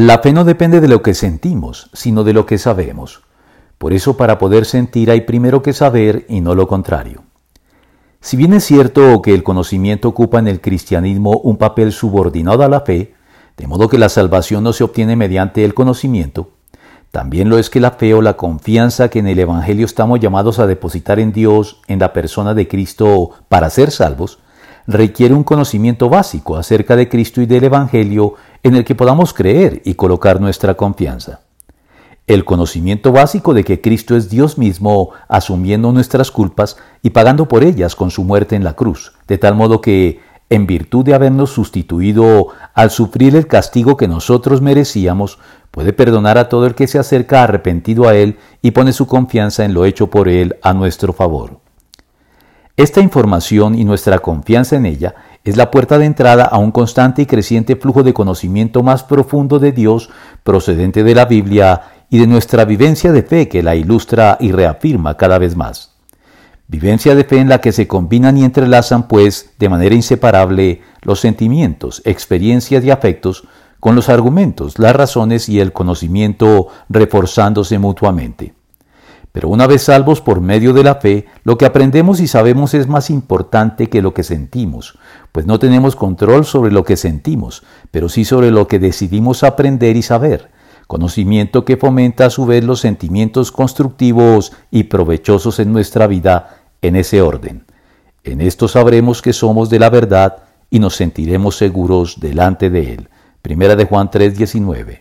La fe no depende de lo que sentimos, sino de lo que sabemos. Por eso para poder sentir hay primero que saber y no lo contrario. Si bien es cierto que el conocimiento ocupa en el cristianismo un papel subordinado a la fe, de modo que la salvación no se obtiene mediante el conocimiento, también lo es que la fe o la confianza que en el Evangelio estamos llamados a depositar en Dios, en la persona de Cristo, para ser salvos, requiere un conocimiento básico acerca de Cristo y del Evangelio en el que podamos creer y colocar nuestra confianza. El conocimiento básico de que Cristo es Dios mismo asumiendo nuestras culpas y pagando por ellas con su muerte en la cruz, de tal modo que, en virtud de habernos sustituido al sufrir el castigo que nosotros merecíamos, puede perdonar a todo el que se acerca arrepentido a Él y pone su confianza en lo hecho por Él a nuestro favor. Esta información y nuestra confianza en ella es la puerta de entrada a un constante y creciente flujo de conocimiento más profundo de Dios procedente de la Biblia y de nuestra vivencia de fe que la ilustra y reafirma cada vez más. Vivencia de fe en la que se combinan y entrelazan, pues, de manera inseparable, los sentimientos, experiencias y afectos con los argumentos, las razones y el conocimiento reforzándose mutuamente. Pero una vez salvos por medio de la fe, lo que aprendemos y sabemos es más importante que lo que sentimos, pues no tenemos control sobre lo que sentimos, pero sí sobre lo que decidimos aprender y saber, conocimiento que fomenta a su vez los sentimientos constructivos y provechosos en nuestra vida en ese orden. En esto sabremos que somos de la verdad y nos sentiremos seguros delante de Él. Primera de Juan 3:19.